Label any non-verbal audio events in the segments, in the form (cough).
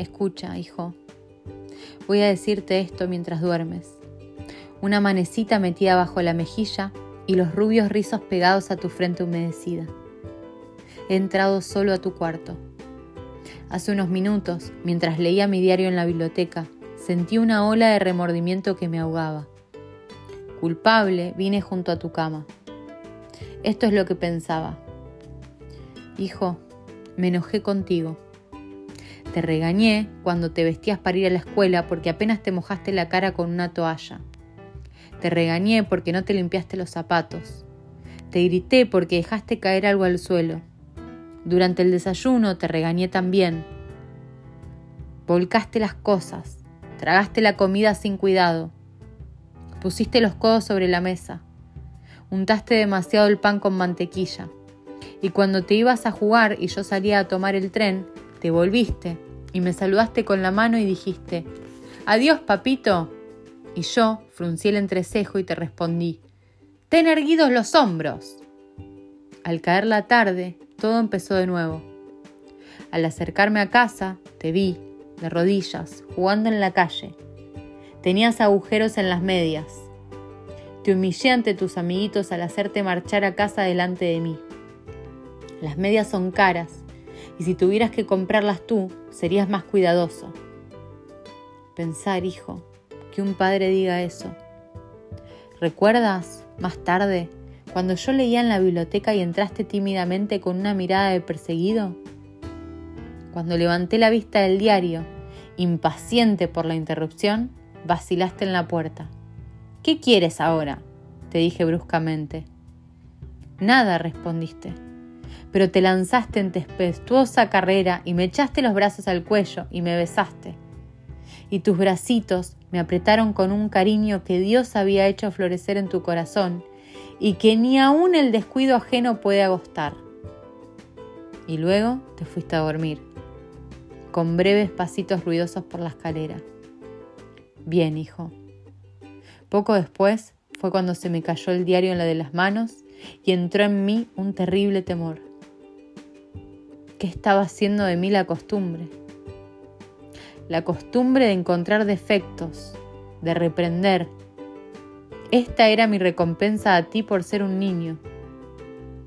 escucha, hijo. Voy a decirte esto mientras duermes. Una manecita metida bajo la mejilla y los rubios rizos pegados a tu frente humedecida. He entrado solo a tu cuarto. Hace unos minutos, mientras leía mi diario en la biblioteca, sentí una ola de remordimiento que me ahogaba. Culpable, vine junto a tu cama. Esto es lo que pensaba. Hijo, me enojé contigo. Te regañé cuando te vestías para ir a la escuela porque apenas te mojaste la cara con una toalla. Te regañé porque no te limpiaste los zapatos. Te grité porque dejaste caer algo al suelo. Durante el desayuno te regañé también. Volcaste las cosas, tragaste la comida sin cuidado, pusiste los codos sobre la mesa, untaste demasiado el pan con mantequilla, y cuando te ibas a jugar y yo salía a tomar el tren, te volviste y me saludaste con la mano y dijiste, Adiós, papito. Y yo fruncí el entrecejo y te respondí, Ten erguidos los hombros. Al caer la tarde, todo empezó de nuevo. Al acercarme a casa, te vi, de rodillas, jugando en la calle. Tenías agujeros en las medias. Te humillé ante tus amiguitos al hacerte marchar a casa delante de mí. Las medias son caras, y si tuvieras que comprarlas tú, serías más cuidadoso. Pensar, hijo, que un padre diga eso. ¿Recuerdas, más tarde, cuando yo leía en la biblioteca y entraste tímidamente con una mirada de perseguido? Cuando levanté la vista del diario, impaciente por la interrupción, vacilaste en la puerta. ¿Qué quieres ahora? te dije bruscamente. Nada, respondiste. Pero te lanzaste en tempestuosa carrera y me echaste los brazos al cuello y me besaste. Y tus bracitos me apretaron con un cariño que Dios había hecho florecer en tu corazón y que ni aun el descuido ajeno puede agostar. Y luego te fuiste a dormir, con breves pasitos ruidosos por la escalera. Bien, hijo. Poco después fue cuando se me cayó el diario en la de las manos y entró en mí un terrible temor. ¿Qué estaba haciendo de mí la costumbre? La costumbre de encontrar defectos, de reprender, esta era mi recompensa a ti por ser un niño.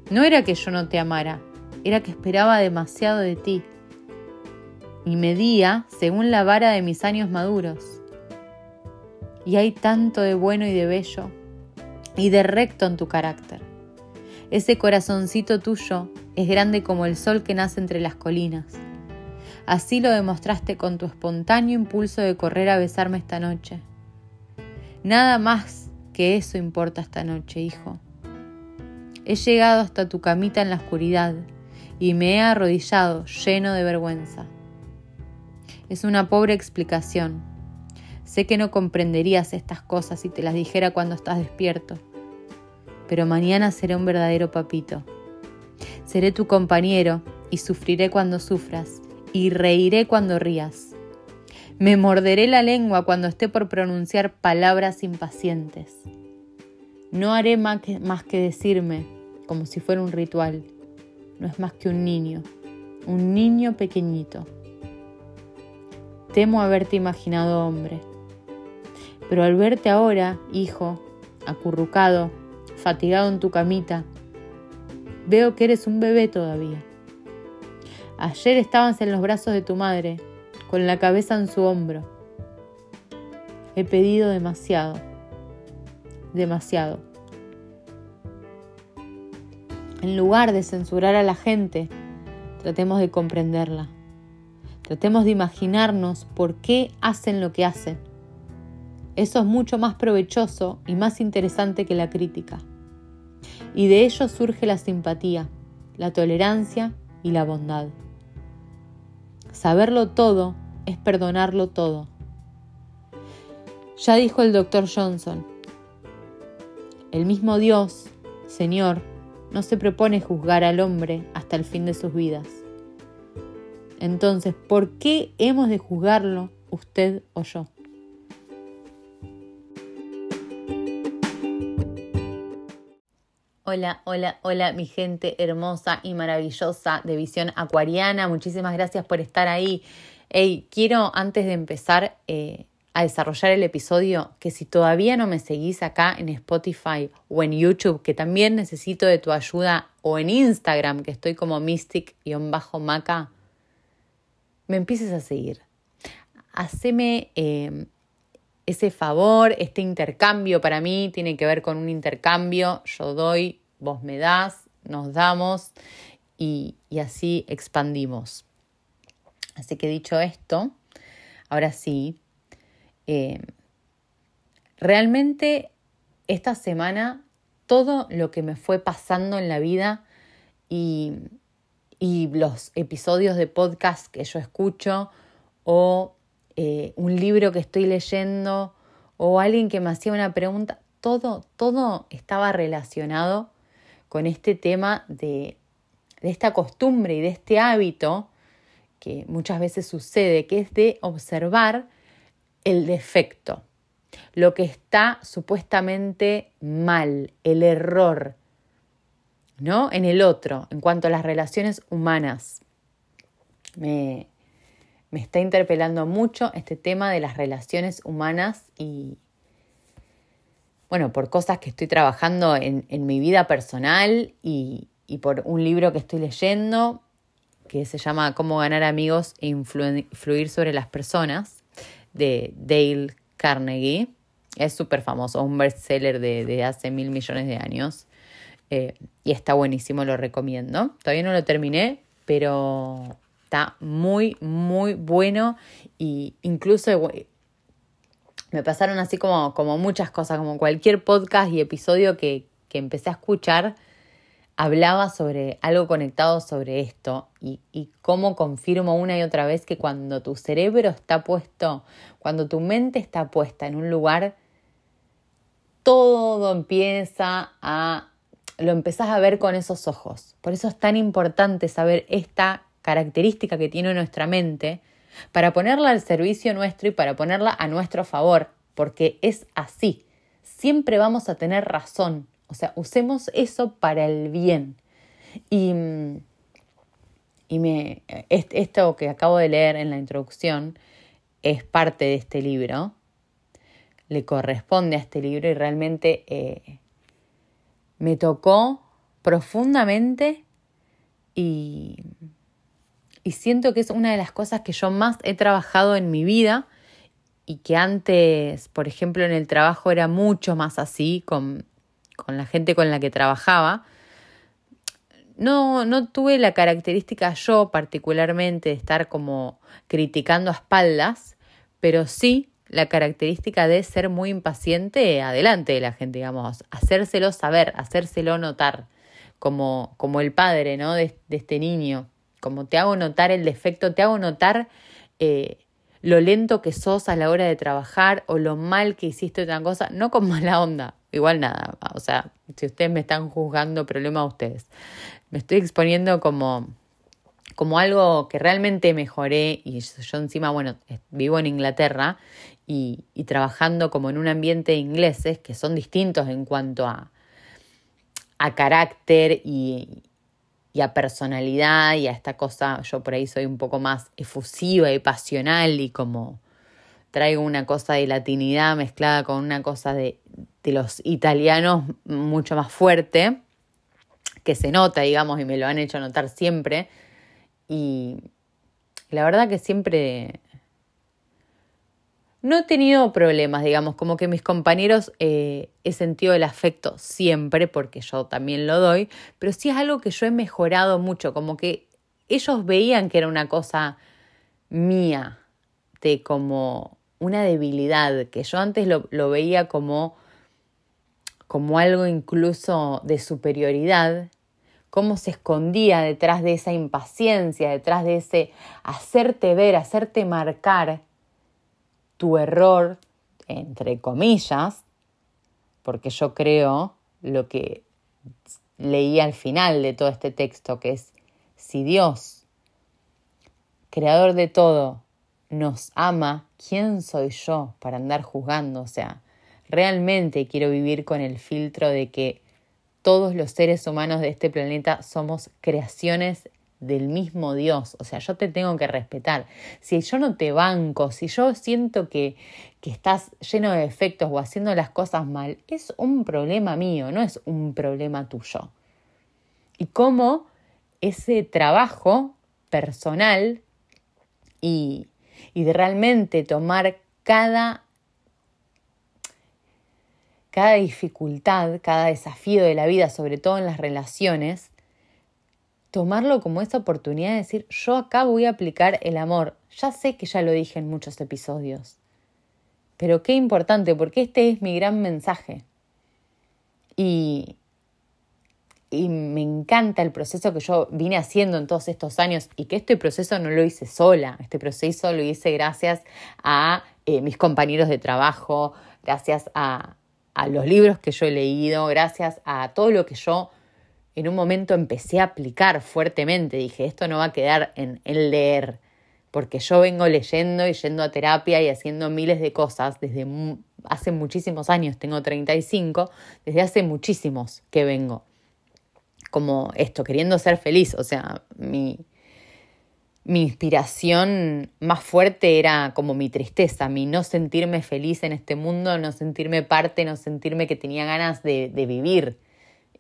No era que yo no te amara, era que esperaba demasiado de ti. Y medía según la vara de mis años maduros. Y hay tanto de bueno y de bello y de recto en tu carácter. Ese corazoncito tuyo es grande como el sol que nace entre las colinas. Así lo demostraste con tu espontáneo impulso de correr a besarme esta noche. Nada más que eso importa esta noche, hijo. He llegado hasta tu camita en la oscuridad y me he arrodillado lleno de vergüenza. Es una pobre explicación. Sé que no comprenderías estas cosas si te las dijera cuando estás despierto, pero mañana seré un verdadero papito. Seré tu compañero y sufriré cuando sufras y reiré cuando rías. Me morderé la lengua cuando esté por pronunciar palabras impacientes. No haré más que, decirme, como si fuera un ritual. No es más que un niño, un niño pequeñito. Temo haberte imaginado hombre. Pero al verte ahora, hijo, acurrucado, fatigado en tu camita, veo que eres un bebé todavía. Ayer estabas en los brazos de tu madre con la cabeza en su hombro. He pedido demasiado, demasiado. En lugar de censurar a la gente, tratemos de comprenderla. Tratemos de imaginarnos por qué hacen lo que hacen. Eso es mucho más provechoso y más interesante que la crítica. Y de ello surge la simpatía, la tolerancia y la bondad. Saberlo todo es perdonarlo todo. Ya dijo el doctor Johnson, el mismo Dios, Señor, no se propone juzgar al hombre hasta el fin de sus vidas. Entonces, ¿por qué hemos de juzgarlo usted o yo? Hola, hola, hola, mi gente hermosa y maravillosa de Visión Acuariana. Muchísimas gracias por estar ahí Hey, quiero antes de empezar eh, a desarrollar el episodio que si todavía no me seguís acá en Spotify o en YouTube, que también necesito de tu ayuda, o en Instagram, que estoy como mystic-maca, me empieces a seguir. Haceme eh, ese favor, este intercambio para mí tiene que ver con un intercambio, yo doy, vos me das, nos damos y, así expandimos. Así que dicho esto, ahora sí, eh, realmente esta semana todo lo que me fue pasando en la vida y, y los episodios de podcast que yo escucho o eh, un libro que estoy leyendo o alguien que me hacía una pregunta, todo, todo estaba relacionado con este tema de, de esta costumbre y de este hábito que muchas veces sucede, que es de observar el defecto, lo que está supuestamente mal, el error, ¿no? En el otro, en cuanto a las relaciones humanas. Me, me está interpelando mucho este tema de las relaciones humanas y, bueno, por cosas que estoy trabajando en, mi vida personal y, por un libro que estoy leyendo que se llama Cómo ganar amigos e influir sobre las personas, de Dale Carnegie. Es súper famoso, un bestseller de, de, hace mil millones de años. Eh, y está buenísimo, lo recomiendo. Todavía no lo terminé, pero está muy, muy bueno y incluso me pasaron así como, como muchas cosas, como cualquier podcast y episodio que, que empecé a escuchar, hablaba sobre algo conectado sobre esto y, y, cómo confirmo una y otra vez que cuando tu cerebro está puesto, cuando tu mente está puesta en un lugar, todo empieza a, lo empezás a ver con esos ojos. Por eso es tan importante saber esta característica que tiene nuestra mente para ponerla al servicio nuestro y para ponerla a nuestro favor, porque es así. Siempre vamos a tener razón. O sea, usemos eso para el bien. Y, y me, esto que acabo de leer en la introducción es parte de este libro, le corresponde a este libro y realmente eh, me tocó profundamente y y siento que es una de las cosas que yo más he trabajado en mi vida y que antes, por ejemplo, en el trabajo era mucho más así con, con la gente con la que trabajaba. No, no tuve la característica yo particularmente de estar como criticando a espaldas, pero sí la característica de ser muy impaciente adelante de la gente, digamos, hacérselo saber, hacérselo notar, como, como el padre, ¿no? De, de este niño como te hago notar el defecto, te hago notar eh, lo lento que sos a la hora de trabajar o lo mal que hiciste otra cosa, no con (laughs) mala onda, igual nada, o sea, si ustedes me están juzgando, problema a ustedes. Me estoy exponiendo como, como algo que realmente mejoré y yo encima, bueno, vivo en Inglaterra y, trabajando como en un ambiente de ingleses que son distintos en cuanto a, a carácter y, y a personalidad y a esta cosa, yo por ahí soy un poco más efusiva y pasional y como traigo una cosa de latinidad mezclada con una cosa de, de los italianos mucho más fuerte, que se nota, digamos, y me lo han hecho notar siempre. Y la verdad que siempre no he tenido problemas, digamos, como que mis compañeros eh, he sentido el afecto siempre, porque yo también lo doy, pero sí es algo que yo he mejorado mucho, como que ellos veían que era una cosa mía, de como una debilidad, que yo antes lo, lo veía como, como algo incluso de superioridad, cómo se escondía detrás de esa impaciencia, detrás de ese hacerte ver, hacerte marcar tu error, entre comillas, porque yo creo lo que leí al final de todo este texto, que es, si Dios, creador de todo, nos ama, ¿quién soy yo para andar juzgando? O sea, realmente quiero vivir con el filtro de que todos los seres humanos de este planeta somos creaciones del mismo Dios. O sea, yo te tengo que respetar. Si yo no te banco, si yo siento que, que estás lleno de defectos o haciendo las cosas mal, es un problema mío, no es un problema tuyo. Y cómo ese trabajo personal y, y de realmente tomar cada cada dificultad, cada desafío de la vida, sobre todo en las relaciones, tomarlo como esa oportunidad de decir, yo acá voy a aplicar el amor. Ya sé que ya lo dije en muchos episodios, pero qué importante, porque este es mi gran mensaje. Y, y me encanta el proceso que yo vine haciendo en todos estos años y que este proceso no lo hice sola, este proceso lo hice gracias a eh, mis compañeros de trabajo, gracias a, a los libros que yo he leído, gracias a todo lo que yo en un momento empecé a aplicar fuertemente. Dije, esto no va a quedar en, leer, porque yo vengo leyendo y yendo a terapia y haciendo miles de cosas desde hace muchísimos años, tengo 35, desde hace muchísimos que vengo. Como esto, queriendo ser feliz, o sea, mi, mi inspiración más fuerte era como mi tristeza, mi no sentirme feliz en este mundo, no sentirme parte, no sentirme que tenía ganas de, vivir,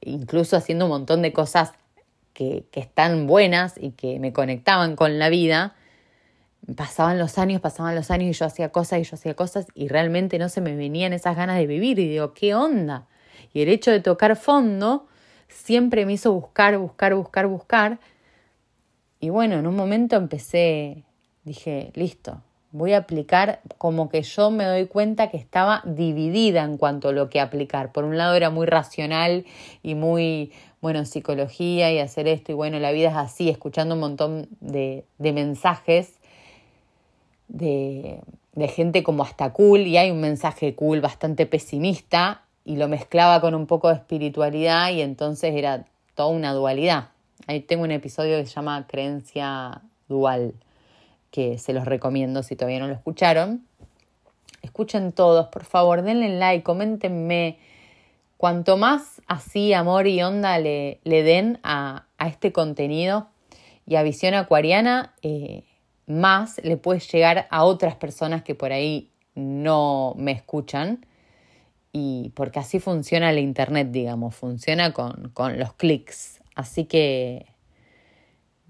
incluso haciendo un montón de cosas que, que, están buenas y que me conectaban con la vida. Pasaban los años, pasaban los años y yo hacía cosas y yo hacía cosas y realmente no se me venían esas ganas de vivir y digo, ¿qué onda? Y el hecho de tocar fondo siempre me hizo buscar, buscar, buscar, buscar y bueno, en un momento empecé, dije, listo, voy a aplicar como que yo me doy cuenta que estaba dividida en cuanto a lo que aplicar. Por un lado era muy racional y muy, bueno, psicología y hacer esto y bueno, la vida es así, escuchando un montón de, de mensajes de, de gente como hasta cool y hay un mensaje cool bastante pesimista y lo mezclaba con un poco de espiritualidad y entonces era toda una dualidad. Ahí tengo un episodio que se llama Creencia Dual, que se los recomiendo si todavía no lo escucharon. Escuchen todos, por favor, denle like, coméntenme. Cuanto más así amor y onda le, le den a, este contenido y a Visión Acuariana, eh, más le puede llegar a otras personas que por ahí no me escuchan. Y porque así funciona el Internet, digamos, funciona con, con los clics. Así que,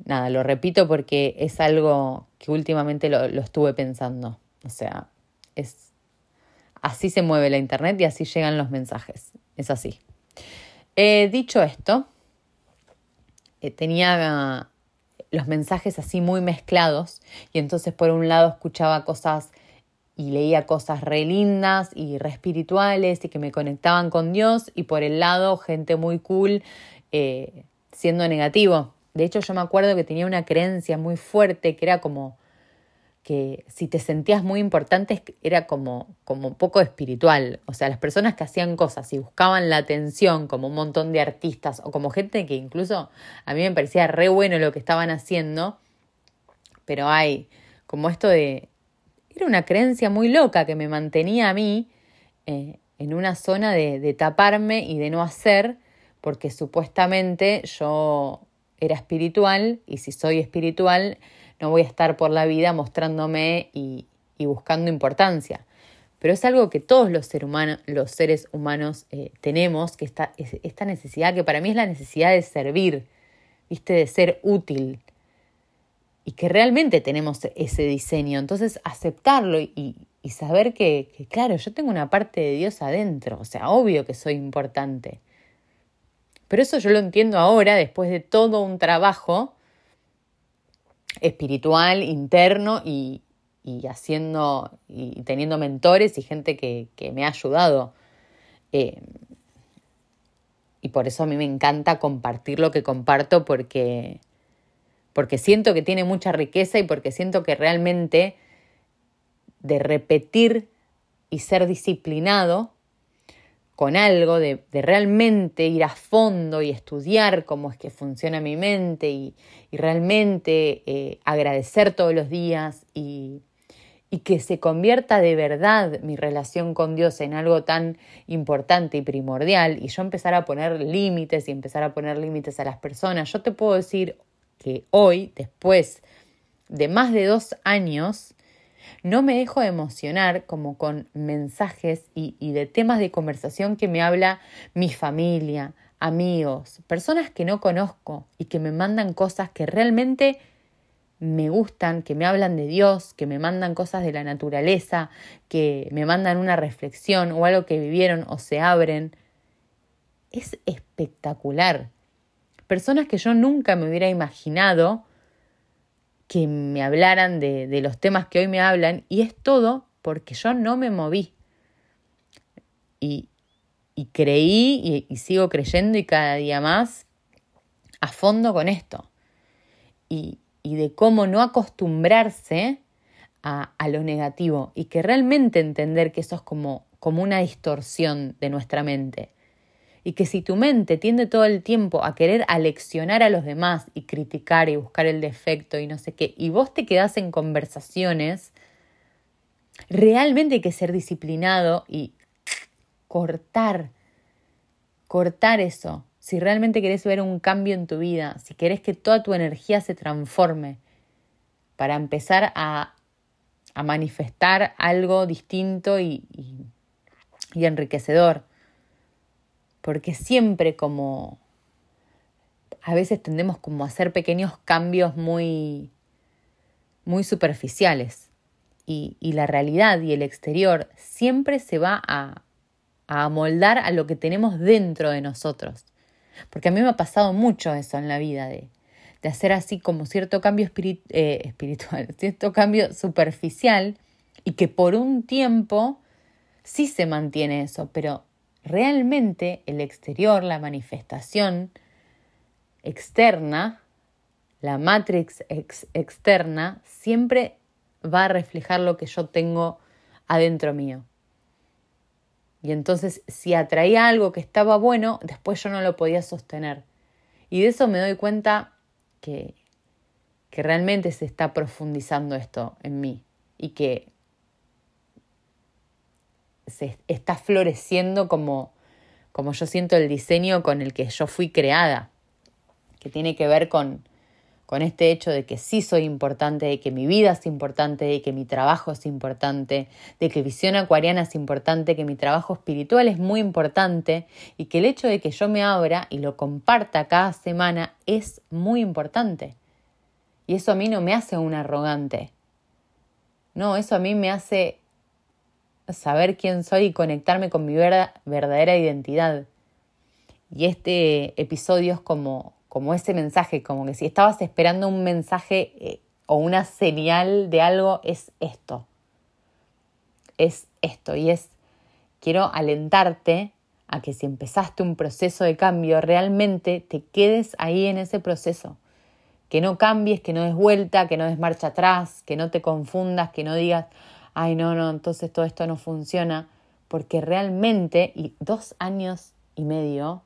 nada, lo repito porque es algo que últimamente lo, estuve pensando. O sea, es así se mueve la internet y así llegan los mensajes. Es así. Eh, dicho esto, eh, tenía los mensajes así muy mezclados y entonces por un lado escuchaba cosas y leía cosas re lindas y re espirituales y que me conectaban con Dios y por el lado gente muy cool eh, siendo negativo. De hecho, yo me acuerdo que tenía una creencia muy fuerte que era como que si te sentías muy importante era como, como poco espiritual. O sea, las personas que hacían cosas y buscaban la atención, como un montón de artistas o como gente que incluso a mí me parecía re bueno lo que estaban haciendo, pero hay como esto de... Era una creencia muy loca que me mantenía a mí eh, en una zona de, de taparme y de no hacer porque supuestamente yo era espiritual y si soy espiritual no voy a estar por la vida mostrándome y, buscando importancia. Pero es algo que todos los, los seres humanos eh, tenemos, que esta, esta necesidad, que para mí es la necesidad de servir, ¿viste? de ser útil. Y que realmente tenemos ese diseño. Entonces, aceptarlo y, saber que, claro, yo tengo una parte de Dios adentro. O sea, obvio que soy importante. Pero eso yo lo entiendo ahora, después de todo un trabajo espiritual, interno y, haciendo y teniendo mentores y gente que, me ha ayudado. Eh, y por eso a mí me encanta compartir lo que comparto porque, porque siento que tiene mucha riqueza y porque siento que realmente de repetir y ser disciplinado con algo, de, realmente ir a fondo y estudiar cómo es que funciona mi mente y, realmente eh, agradecer todos los días y, y que se convierta de verdad mi relación con Dios en algo tan importante y primordial y yo empezar a poner límites y empezar a poner límites a las personas. Yo te puedo decir que hoy, después de más de dos años, no me dejo emocionar como con mensajes y, y, de temas de conversación que me habla mi familia, amigos, personas que no conozco y que me mandan cosas que realmente me gustan, que me hablan de Dios, que me mandan cosas de la naturaleza, que me mandan una reflexión o algo que vivieron o se abren. Es espectacular. Personas que yo nunca me hubiera imaginado que me hablaran de, de los temas que hoy me hablan y es todo porque yo no me moví. Y, y creí y, sigo creyendo y cada día más a fondo con esto. Y, y de cómo no acostumbrarse a, a, lo negativo y que realmente entender que eso es como, como una distorsión de nuestra mente. Y que si tu mente tiende todo el tiempo a querer aleccionar a los demás y criticar y buscar el defecto y no sé qué, y vos te quedás en conversaciones, realmente hay que ser disciplinado y cortar, cortar eso. Si realmente querés ver un cambio en tu vida, si querés que toda tu energía se transforme para empezar a, manifestar algo distinto y enriquecedor porque siempre como a veces tendemos como a hacer pequeños cambios muy, muy superficiales y, y, la realidad y el exterior siempre se va a, a amoldar a lo que tenemos dentro de nosotros. Porque a mí me ha pasado mucho eso en la vida, de, de hacer así como cierto cambio eh, espiritual, (laughs) cierto cambio superficial y que por un tiempo sí se mantiene eso, pero realmente el exterior, la manifestación externa, la matrix ex externa, siempre va a reflejar lo que yo tengo adentro mío. Y entonces si atraía algo que estaba bueno, después yo no lo podía sostener. Y de eso me doy cuenta que, que realmente se está profundizando esto en mí y que se está floreciendo como, como yo siento el diseño con el que yo fui creada, que tiene que ver con, con este hecho de que sí soy importante, de que mi vida es importante, de que mi trabajo es importante, de que visión acuariana es importante, que mi trabajo espiritual es muy importante y que el hecho de que yo me abra y lo comparta cada semana es muy importante. Y eso a mí no me hace un arrogante. No, eso a mí me hace saber quién soy y conectarme con mi verdadera identidad. Y este episodio es como, como ese mensaje, como que si estabas esperando un mensaje eh, o una señal de algo, es esto. Es esto. Y es, quiero alentarte a que si empezaste un proceso de cambio, realmente te quedes ahí en ese proceso. Que no cambies, que no des vuelta, que no des marcha atrás, que no te confundas, que no digas, ay, no, no, entonces todo esto no funciona, porque realmente, y dos años y medio,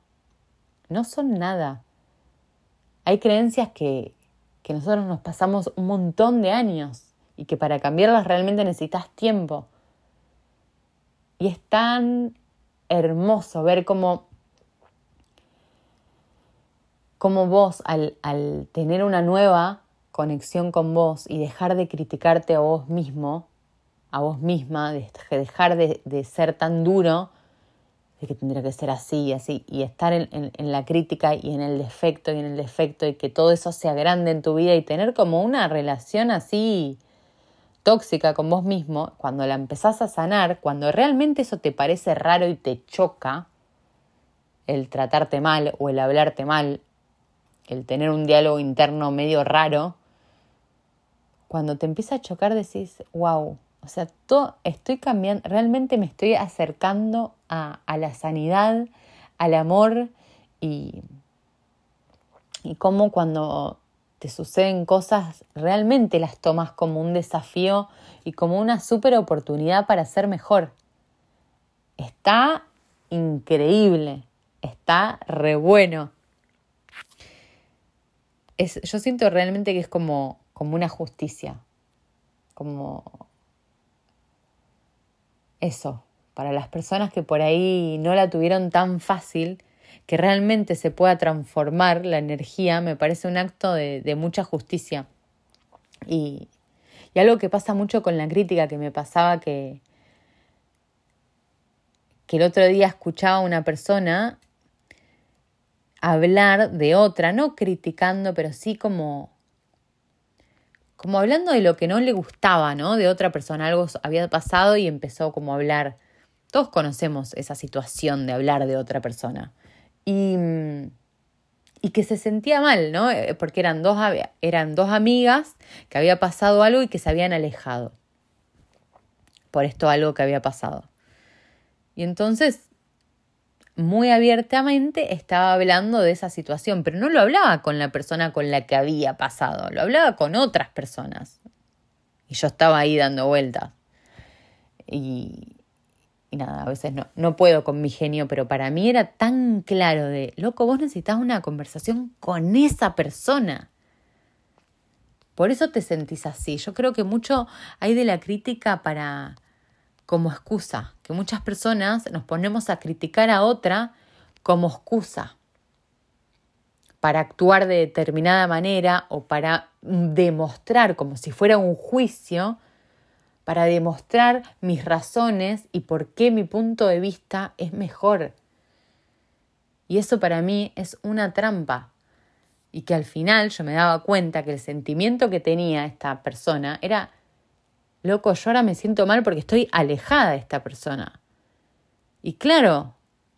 no son nada. Hay creencias que, que nosotros nos pasamos un montón de años y que para cambiarlas realmente necesitas tiempo. Y es tan hermoso ver cómo, cómo vos al, al tener una nueva conexión con vos y dejar de criticarte a vos mismo, a vos misma, de dejar de, ser tan duro, de que tendría que ser así y así, y estar en, en, en, la crítica y en el defecto y en el defecto, y que todo eso sea grande en tu vida y tener como una relación así tóxica con vos mismo, cuando la empezás a sanar, cuando realmente eso te parece raro y te choca, el tratarte mal o el hablarte mal, el tener un diálogo interno medio raro, cuando te empieza a chocar decís, wow, o sea, todo, estoy cambiando, realmente me estoy acercando a, a la sanidad, al amor y, y cómo cuando te suceden cosas realmente las tomas como un desafío y como una super oportunidad para ser mejor. Está increíble, está re bueno. Es, yo siento realmente que es como, como una justicia, como eso, para las personas que por ahí no la tuvieron tan fácil, que realmente se pueda transformar la energía, me parece un acto de, mucha justicia. Y, y algo que pasa mucho con la crítica, que me pasaba que, que el otro día escuchaba a una persona hablar de otra, no criticando, pero sí como como hablando de lo que no le gustaba, ¿no? De otra persona, algo había pasado y empezó como a hablar. Todos conocemos esa situación de hablar de otra persona. Y, y que se sentía mal, ¿no? Eh, porque eran dos, eran dos amigas que había pasado algo y que se habían alejado. Por esto algo que había pasado. Y entonces muy abiertamente estaba hablando de esa situación, pero no lo hablaba con la persona con la que había pasado, lo hablaba con otras personas. Y yo estaba ahí dando vueltas. Y, y nada, a veces no, no puedo con mi genio, pero para mí era tan claro de, loco, vos necesitas una conversación con esa persona. Por eso te sentís así. Yo creo que mucho hay de la crítica para como excusa, que muchas personas nos ponemos a criticar a otra como excusa para actuar de determinada manera o para demostrar como si fuera un juicio, para demostrar mis razones y por qué mi punto de vista es mejor. Y eso para mí es una trampa. Y que al final yo me daba cuenta que el sentimiento que tenía esta persona era loco, yo ahora me siento mal porque estoy alejada de esta persona. Y claro,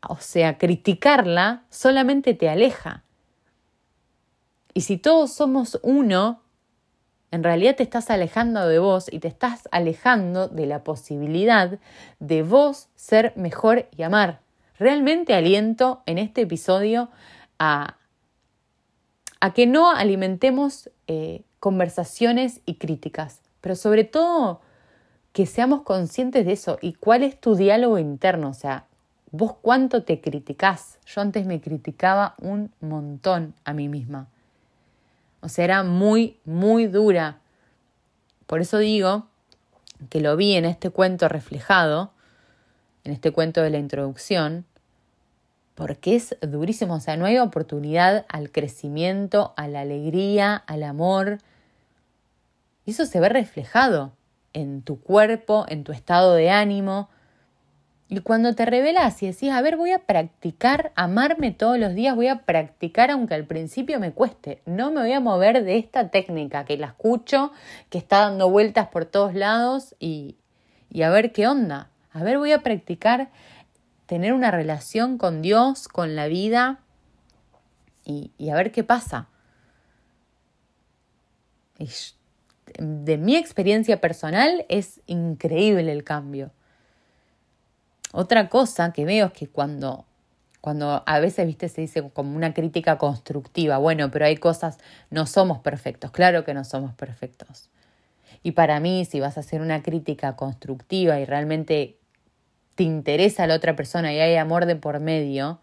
o sea, criticarla solamente te aleja. Y si todos somos uno, en realidad te estás alejando de vos y te estás alejando de la posibilidad de vos ser mejor y amar. Realmente aliento en este episodio a, a que no alimentemos eh, conversaciones y críticas pero sobre todo que seamos conscientes de eso y cuál es tu diálogo interno, o sea, vos cuánto te criticás. Yo antes me criticaba un montón a mí misma. O sea, era muy, muy dura. Por eso digo que lo vi en este cuento reflejado, en este cuento de la introducción, porque es durísimo, o sea, no hay oportunidad al crecimiento, a la alegría, al amor, eso se ve reflejado en tu cuerpo, en tu estado de ánimo. Y cuando te revelas y decís, a ver, voy a practicar amarme todos los días, voy a practicar aunque al principio me cueste, no me voy a mover de esta técnica que la escucho, que está dando vueltas por todos lados y, y a ver qué onda. A ver, voy a practicar tener una relación con Dios, con la vida y, y a ver qué pasa. Y de mi experiencia personal es increíble el cambio. Otra cosa que veo es que cuando, cuando a veces, viste, se dice como una crítica constructiva, bueno, pero hay cosas, no somos perfectos, claro que no somos perfectos. Y para mí, si vas a hacer una crítica constructiva y realmente te interesa a la otra persona y hay amor de por medio,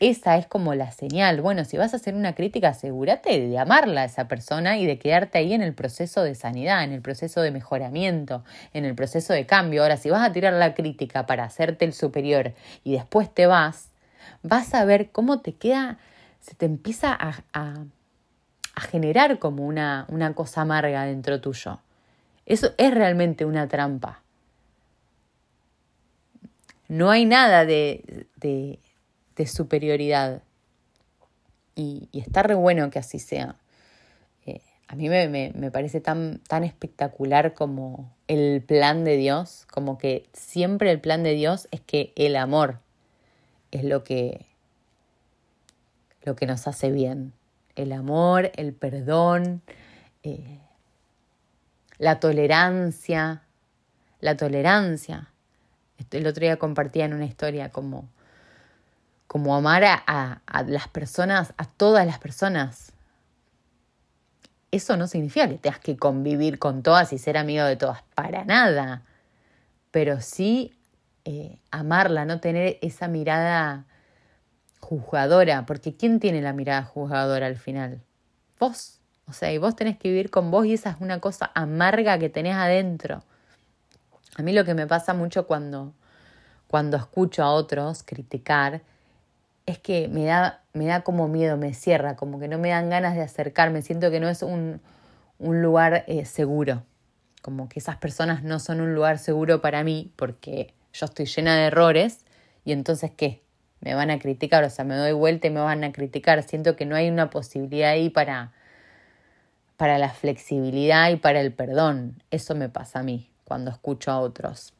esa es como la señal. Bueno, si vas a hacer una crítica, asegúrate de amarla a esa persona y de quedarte ahí en el proceso de sanidad, en el proceso de mejoramiento, en el proceso de cambio. Ahora, si vas a tirar la crítica para hacerte el superior y después te vas, vas a ver cómo te queda, se te empieza a, a, generar como una, una cosa amarga dentro tuyo. Eso es realmente una trampa. No hay nada de, de de superioridad. Y, está re bueno que así sea. Eh, a mí me, me, parece tan, tan espectacular como el plan de Dios, como que siempre el plan de Dios es que el amor es lo que, lo que nos hace bien. El amor, el perdón, eh, la tolerancia, la tolerancia. El otro día compartía en una historia como como amar a, las personas, a todas las personas. Eso no significa que tengas que convivir con todas y ser amigo de todas, para nada. Pero sí eh, amarla, no tener esa mirada juzgadora, porque ¿quién tiene la mirada juzgadora al final? Vos. O sea, y vos tenés que vivir con vos y esa es una cosa amarga que tenés adentro. A mí lo que me pasa mucho cuando, cuando escucho a otros criticar es que me da, me da como miedo, me cierra, como que no me dan ganas de acercarme, siento que no es un, un lugar eh, seguro, como que esas personas no son un lugar seguro para mí porque yo estoy llena de errores y entonces ¿qué? Me van a criticar, o sea, me doy vuelta y me van a criticar, siento que no hay una posibilidad ahí para, para la flexibilidad y para el perdón, eso me pasa a mí cuando escucho a otros.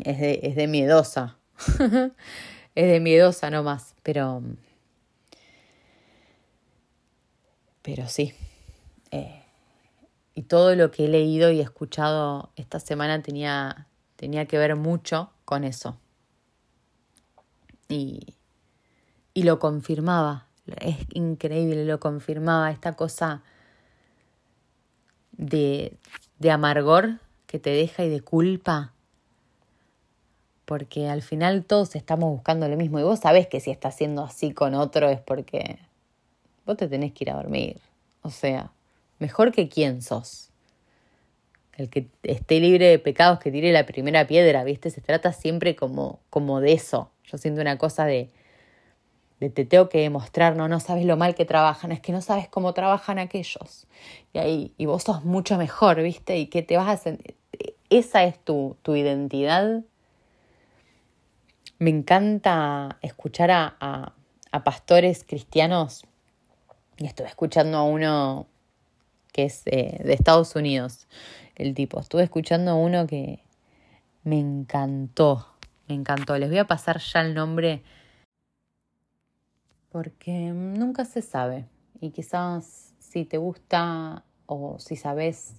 Es de, es de miedosa. (laughs) es de miedosa nomás, pero. Pero sí. Eh, y todo lo que he leído y escuchado esta semana tenía, tenía que ver mucho con eso. Y, y lo confirmaba. Es increíble, lo confirmaba. Esta cosa de, de amargor que te deja y de culpa porque al final todos estamos buscando lo mismo y vos sabés que si estás haciendo así con otro es porque vos te tenés que ir a dormir. O sea, mejor que quién sos. El que esté libre de pecados que tire la primera piedra, ¿viste? Se trata siempre como, como de eso. Yo siento una cosa de, de te tengo que demostrar, no, no sabes lo mal que trabajan, es que no sabes cómo trabajan aquellos. Y ahí, y vos sos mucho mejor, ¿viste? Y que te vas a sentir. Esa es tu, tu identidad me encanta escuchar a, pastores cristianos y estuve escuchando a uno que es eh, de Estados Unidos, el tipo. Estuve escuchando a uno que me encantó, me encantó. Les voy a pasar ya el nombre porque nunca se sabe y quizás si te gusta o si sabes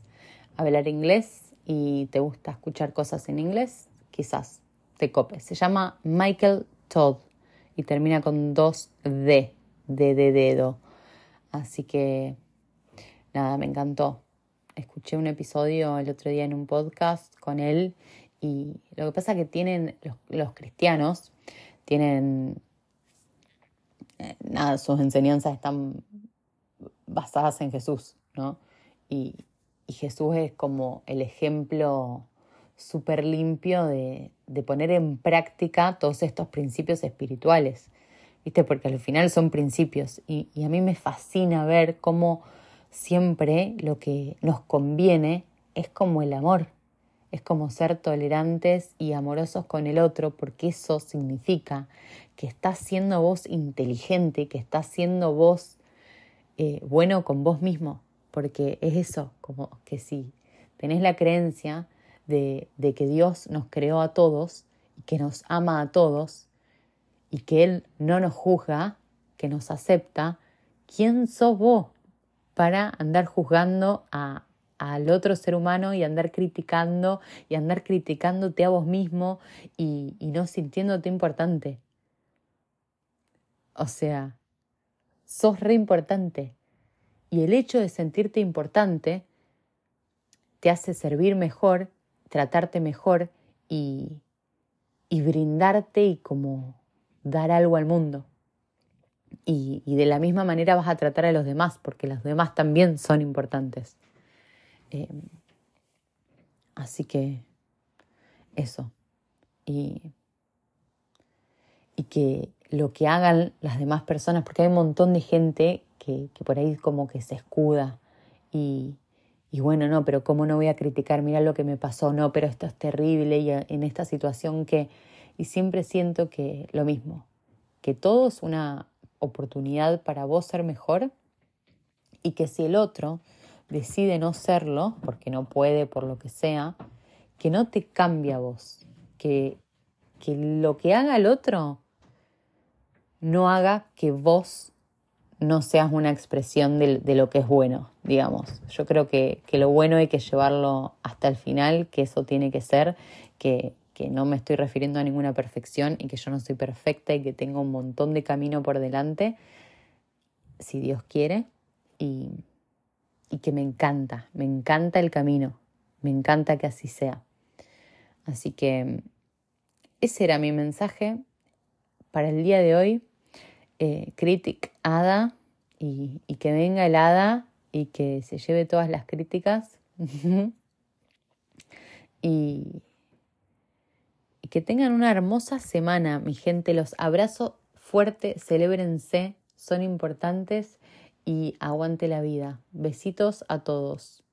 hablar inglés y te gusta escuchar cosas en inglés, quizás te cope. Se llama Michael Todd y termina con dos D, D de dedo. Así que nada, me encantó. Escuché un episodio el otro día en un podcast con él y lo que pasa es que tienen los, cristianos, tienen, eh, nada, sus enseñanzas están basadas en Jesús, ¿no? Y, y Jesús es como el ejemplo súper limpio de, de, poner en práctica todos estos principios espirituales, ¿viste? Porque al final son principios. Y, y a mí me fascina ver cómo siempre lo que nos conviene es como el amor, es como ser tolerantes y amorosos con el otro, porque eso significa que estás siendo vos inteligente, que estás siendo vos eh, bueno con vos mismo, porque es eso, como que si tenés la creencia de, que Dios nos creó a todos y que nos ama a todos y que Él no nos juzga, que nos acepta, ¿quién sos vos para andar juzgando al otro ser humano y andar criticando y andar criticándote a vos mismo y, y no sintiéndote importante? O sea, sos re importante. Y el hecho de sentirte importante te hace servir mejor tratarte mejor y, y brindarte y como dar algo al mundo. Y, y, de la misma manera vas a tratar a los demás, porque los demás también son importantes. Eh, así que eso. Y, y que lo que hagan las demás personas, porque hay un montón de gente que, que por ahí como que se escuda y, y bueno, no, pero ¿cómo no voy a criticar? Mira lo que me pasó, no, pero esto es terrible y en esta situación que... Y siempre siento que lo mismo, que todo es una oportunidad para vos ser mejor y que si el otro decide no serlo, porque no puede, por lo que sea, que no te cambie a vos, que, que lo que haga el otro no haga que vos no seas una expresión de, lo que es bueno, digamos. Yo creo que, lo bueno hay que llevarlo hasta el final, que eso tiene que ser, que, no me estoy refiriendo a ninguna perfección y que yo no soy perfecta y que tengo un montón de camino por delante, si Dios quiere, y, y que me encanta, me encanta el camino, me encanta que así sea. Así que ese era mi mensaje para el día de hoy eh, critic hada y, que venga el hada y que se lleve todas las críticas (laughs) y, y que tengan una hermosa semana, mi gente. Los abrazo fuerte, celébrense, son importantes y aguante la vida. Besitos a todos.